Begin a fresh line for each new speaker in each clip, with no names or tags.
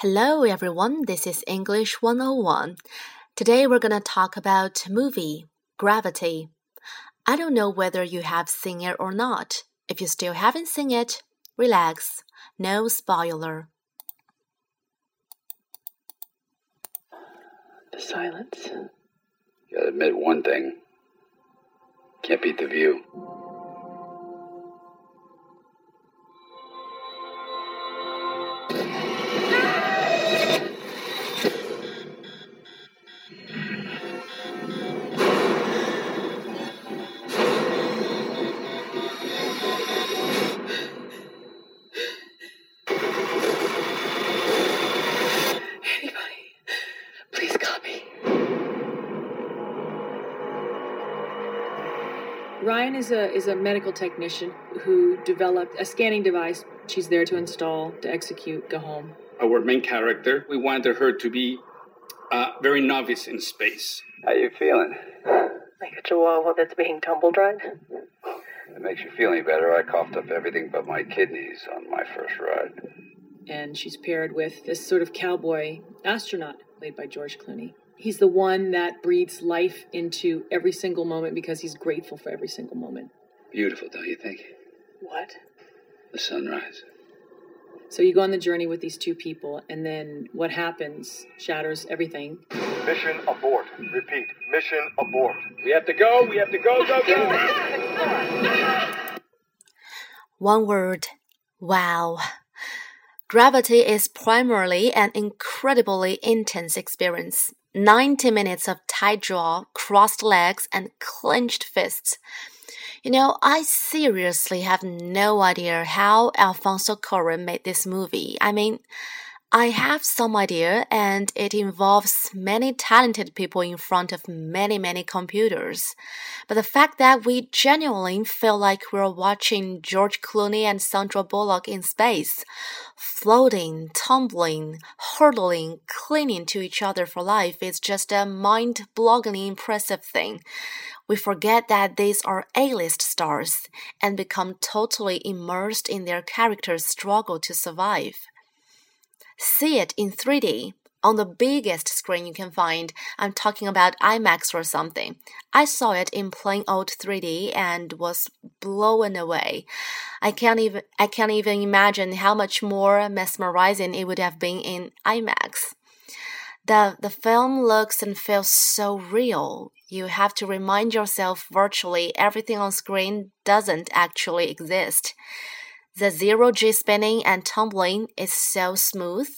Hello everyone, this is English 101. Today we're going to talk about movie Gravity. I don't know whether you have seen it or not. If you still haven't seen it, relax. No spoiler.
The silence.
You Gotta admit one thing. Can't beat the view.
Ryan is a is a medical technician who developed a scanning device. She's there to install, to execute, go home.
our main character, we wanted her to be uh, very novice in space.
How you feeling?
Like a chihuahua that's being tumble dried.
It makes you feel any better. I coughed up everything but my kidneys on my first ride.
and she's paired with this sort of cowboy astronaut played by George Clooney. He's the one that breathes life into every single moment because he's grateful for every single moment.
Beautiful, don't you think?
What?
The sunrise.
So you go on the journey with these two people, and then what happens shatters everything.
Mission abort. Repeat. Mission abort.
We have to go, we have to go, go, go.
One word wow. Gravity is primarily an incredibly intense experience. 90 minutes of tight jaw, crossed legs, and clenched fists. You know, I seriously have no idea how Alfonso Cuarón made this movie. I mean, I have some idea, and it involves many talented people in front of many, many computers. But the fact that we genuinely feel like we're watching George Clooney and Sandra Bullock in space, floating, tumbling, hurtling, clinging to each other for life is just a mind blowingly impressive thing. We forget that these are A list stars and become totally immersed in their characters' struggle to survive. See it in 3D on the biggest screen you can find. I'm talking about IMAX or something. I saw it in plain old 3D and was blown away. I can't even I can't even imagine how much more mesmerizing it would have been in IMAX. The the film looks and feels so real. You have to remind yourself virtually everything on screen doesn't actually exist. The zero G spinning and tumbling is so smooth.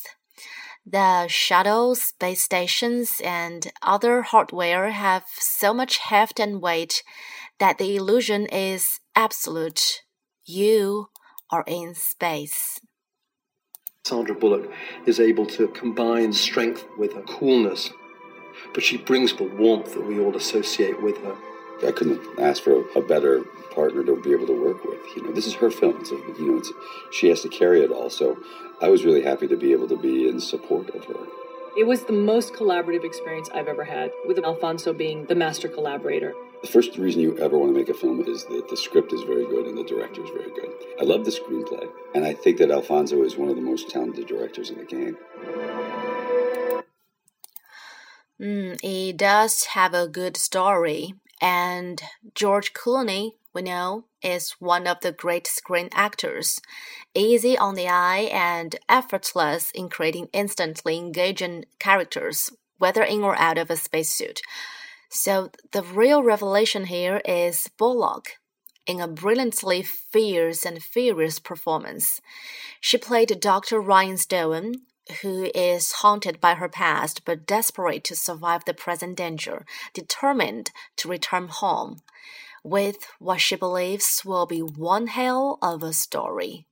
The shuttles, space stations, and other hardware have so much heft and weight that the illusion is absolute. You are in space.
Sandra Bullock is able to combine strength with her coolness, but she brings the warmth that we all associate with her.
I couldn't ask for a better partner to be able to work with. You know, this is her film. A, you know, she has to carry it all. So I was really happy to be able to be in support of her.
It was the most collaborative experience I've ever had, with Alfonso being the master collaborator.
The first reason you ever want to make a film is that the script is very good and the director is very good. I love the screenplay, and I think that Alfonso is one of the most talented directors in the game.
Mm, it does have a good story, and George Clooney, we know, is one of the great screen actors. Easy on the eye and effortless in creating instantly engaging characters, whether in or out of a spacesuit. So the real revelation here is Bullock. In a brilliantly fierce and furious performance, she played Dr. Ryan Stone, who is haunted by her past but desperate to survive the present danger, determined to return home with what she believes will be one hell of a story.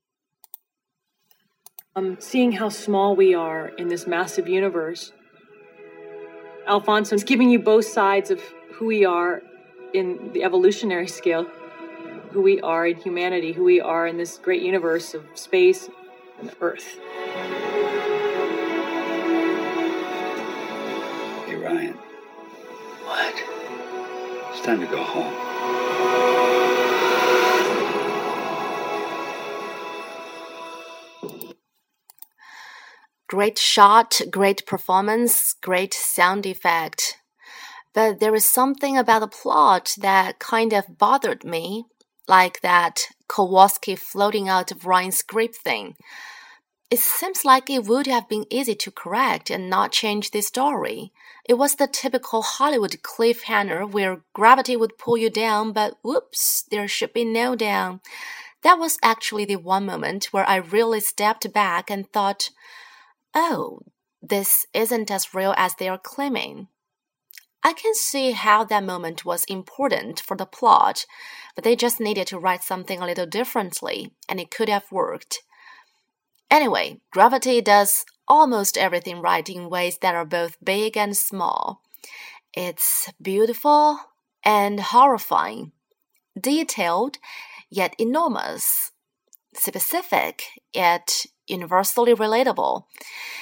Um, seeing how small we are in this massive universe, Alfonso is giving you both sides of who we are in the evolutionary scale, who we are in humanity, who we are in this great universe of space and Earth.
Hey Ryan,
What?
it's time to go home.
Great shot, great performance, great sound effect. But there is something about the plot that kind of bothered me, like that Kowalski floating out of Ryan's script thing. It seems like it would have been easy to correct and not change the story. It was the typical Hollywood cliffhanger where gravity would pull you down, but whoops, there should be no down. That was actually the one moment where I really stepped back and thought, oh, this isn't as real as they are claiming. I can see how that moment was important for the plot, but they just needed to write something a little differently, and it could have worked. Anyway, gravity does almost everything right in ways that are both big and small. It's beautiful and horrifying, detailed yet enormous, specific yet universally relatable.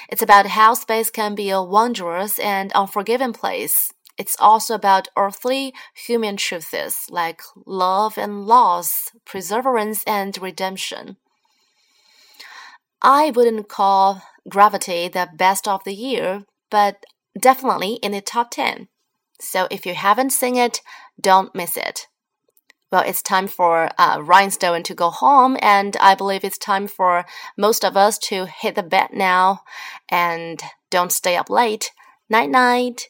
It's about how space can be a wondrous and unforgiving place. It's also about earthly human truths like love and loss, perseverance and redemption. I wouldn't call Gravity the best of the year, but definitely in the top 10. So if you haven't seen it, don't miss it. Well, it's time for uh, Ryan Stone to go home, and I believe it's time for most of us to hit the bed now and don't stay up late. Night night.